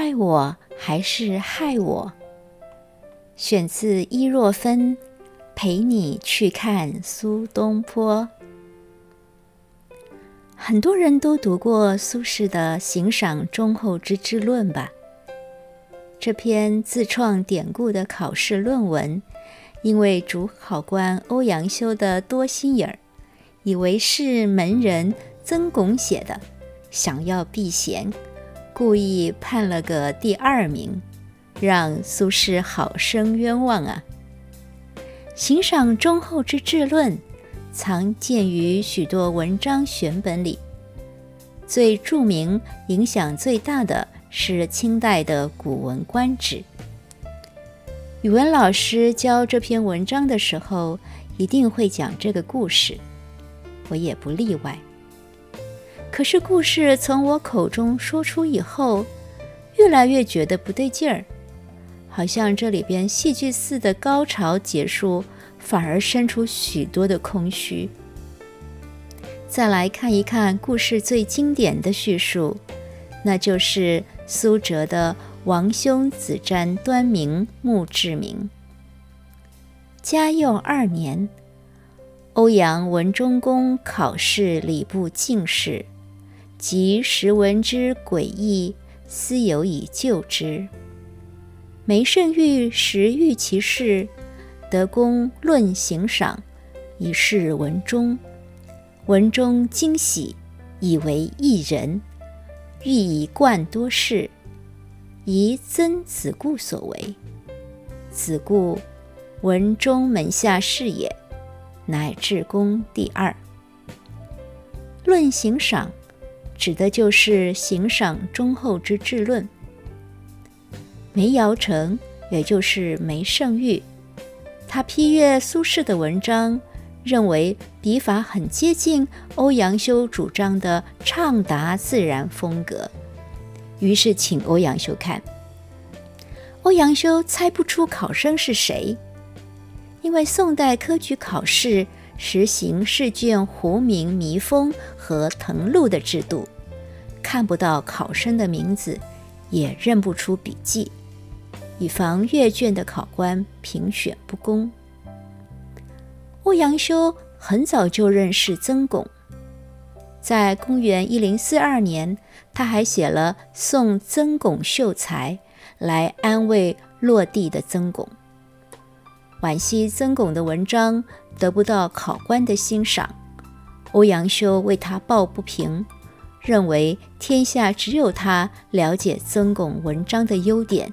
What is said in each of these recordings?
爱我还是害我？选自伊若芬，《陪你去看苏东坡》。很多人都读过苏轼的《行赏忠厚之治论》吧？这篇自创典故的考试论文，因为主考官欧阳修的多心眼儿，以为是门人曾巩写的，想要避嫌，故意判了个第二名。让苏轼好生冤枉啊！行赏忠厚之治论，常见于许多文章选本里。最著名、影响最大的是清代的《古文观止》。语文老师教这篇文章的时候，一定会讲这个故事，我也不例外。可是故事从我口中说出以后，越来越觉得不对劲儿。好像这里边戏剧似的高潮结束，反而生出许多的空虚。再来看一看故事最经典的叙述，那就是苏辙的“王兄子瞻端明墓志铭”。嘉佑二年，欧阳文忠公考试礼部进士，及时闻之诡异，思有以救之。梅圣玉时遇其事，得公论行赏，以示文中。文中惊喜，以为一人，欲以贯多事，疑曾子固所为。子固，文中门下士也，乃至公第二。论行赏，指的就是行赏忠厚之治论。梅尧臣，也就是梅圣玉，他批阅苏轼的文章，认为笔法很接近欧阳修主张的畅达自然风格，于是请欧阳修看。欧阳修猜不出考生是谁，因为宋代科举考试实行试卷糊名、密封和誊录的制度，看不到考生的名字，也认不出笔记。以防阅卷的考官评选不公，欧阳修很早就认识曾巩，在公元一零四二年，他还写了《送曾巩秀才》来安慰落地的曾巩，惋惜曾巩的文章得不到考官的欣赏，欧阳修为他抱不平，认为天下只有他了解曾巩文章的优点。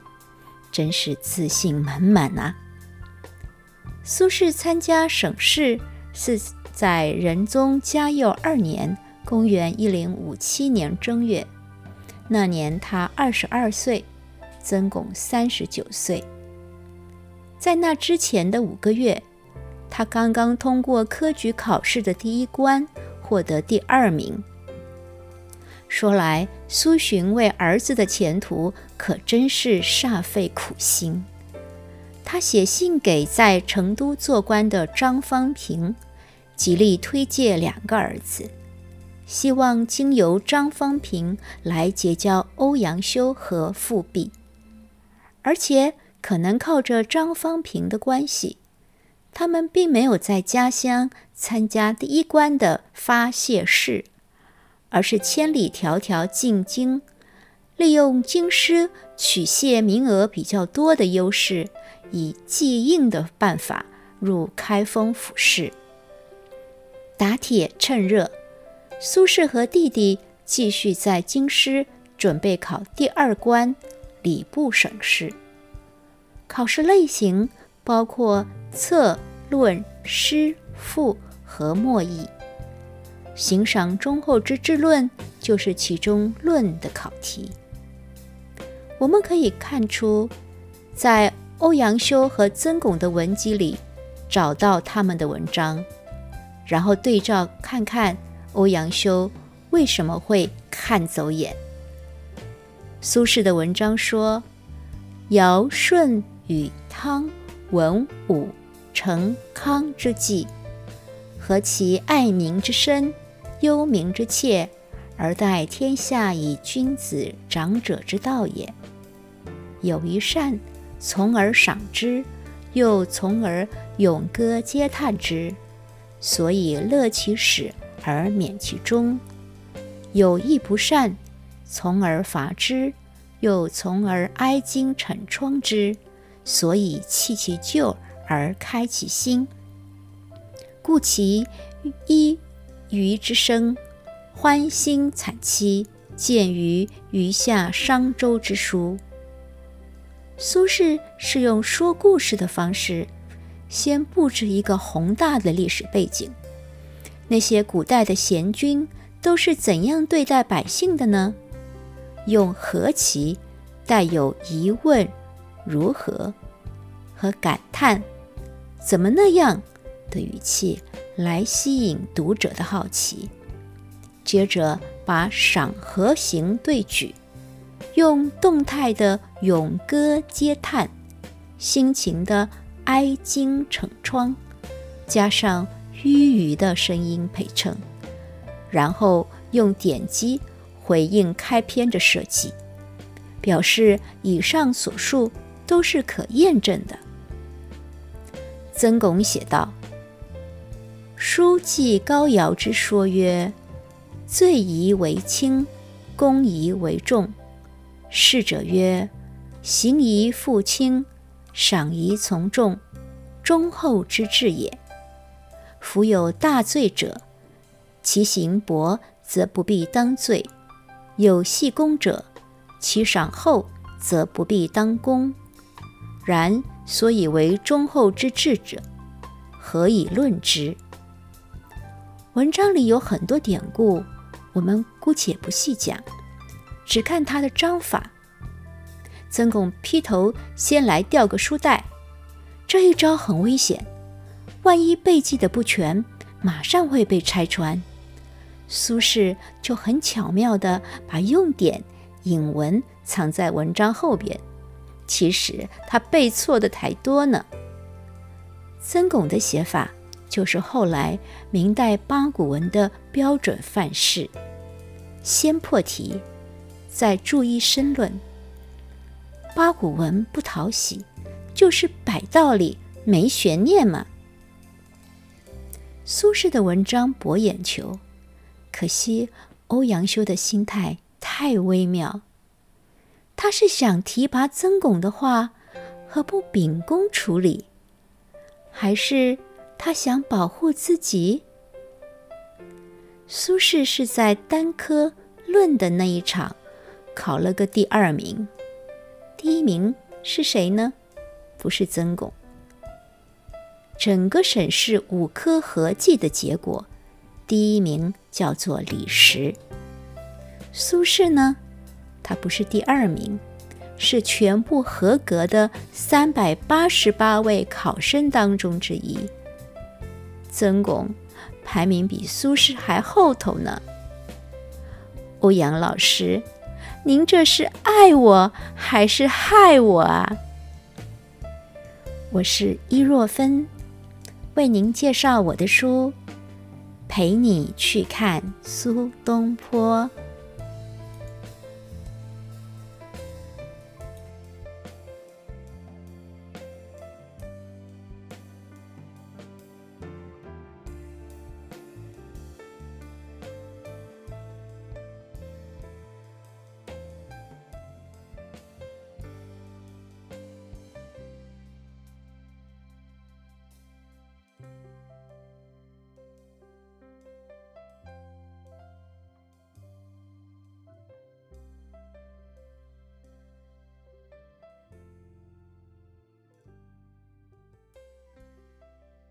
真是自信满满啊！苏轼参加省试是在仁宗嘉佑二年（公元一零五七年）正月，那年他二十二岁，曾巩三十九岁。在那之前的五个月，他刚刚通过科举考试的第一关，获得第二名。说来，苏洵为儿子的前途可真是煞费苦心。他写信给在成都做官的张方平，极力推荐两个儿子，希望经由张方平来结交欧阳修和富弼，而且可能靠着张方平的关系，他们并没有在家乡参加第一关的发泄式。而是千里迢迢进京，利用京师取谢名额比较多的优势，以寄应的办法入开封府试。打铁趁热，苏轼和弟弟继续在京师准备考第二关礼部省试。考试类型包括策、论、诗、赋和墨译。行赏忠厚之治论就是其中论的考题。我们可以看出，在欧阳修和曾巩的文集里找到他们的文章，然后对照看看欧阳修为什么会看走眼。苏轼的文章说：“尧舜与汤文武成康之际，何其爱民之深！”忧民之切，而待天下以君子长者之道也。有一善，从而赏之，又从而咏歌嗟叹之，所以乐其始而免其终；有一不善，从而罚之，又从而哀矜惩疮之，所以弃其旧而开其新。故其一鱼之生，欢欣惨凄，见于余下商周之书。苏轼是用说故事的方式，先布置一个宏大的历史背景。那些古代的贤君都是怎样对待百姓的呢？用何其带有疑问、如何和感叹，怎么那样？的语气来吸引读者的好奇，接着把赏和行对举，用动态的咏歌嗟叹、心情的哀惊惩疮，加上迂谀的声音陪衬，然后用点击回应开篇的设计，表示以上所述都是可验证的。曾巩写道。书记高尧之说曰：“罪疑为轻，功疑为重。逝者曰：刑疑复轻，赏疑从重，忠厚之至也。夫有大罪者，其刑薄则不必当罪；有细功者，其赏厚则不必当功。然所以为忠厚之至者，何以论之？”文章里有很多典故，我们姑且不细讲，只看他的章法。曾巩劈头先来掉个书袋，这一招很危险，万一背记的不全，马上会被拆穿。苏轼就很巧妙地把用典引文藏在文章后边，其实他背错的太多呢。曾巩的写法。就是后来明代八股文的标准范式，先破题，再注意申论。八股文不讨喜，就是摆道理，没悬念嘛。苏轼的文章博眼球，可惜欧阳修的心态太微妙。他是想提拔曾巩的话，何不秉公处理，还是？他想保护自己。苏轼是在单科论的那一场考了个第二名，第一名是谁呢？不是曾巩。整个审视五科合计的结果，第一名叫做李实。苏轼呢，他不是第二名，是全部合格的三百八十八位考生当中之一。曾巩排名比苏轼还后头呢。欧阳老师，您这是爱我还是害我啊？我是伊若芬，为您介绍我的书，陪你去看苏东坡。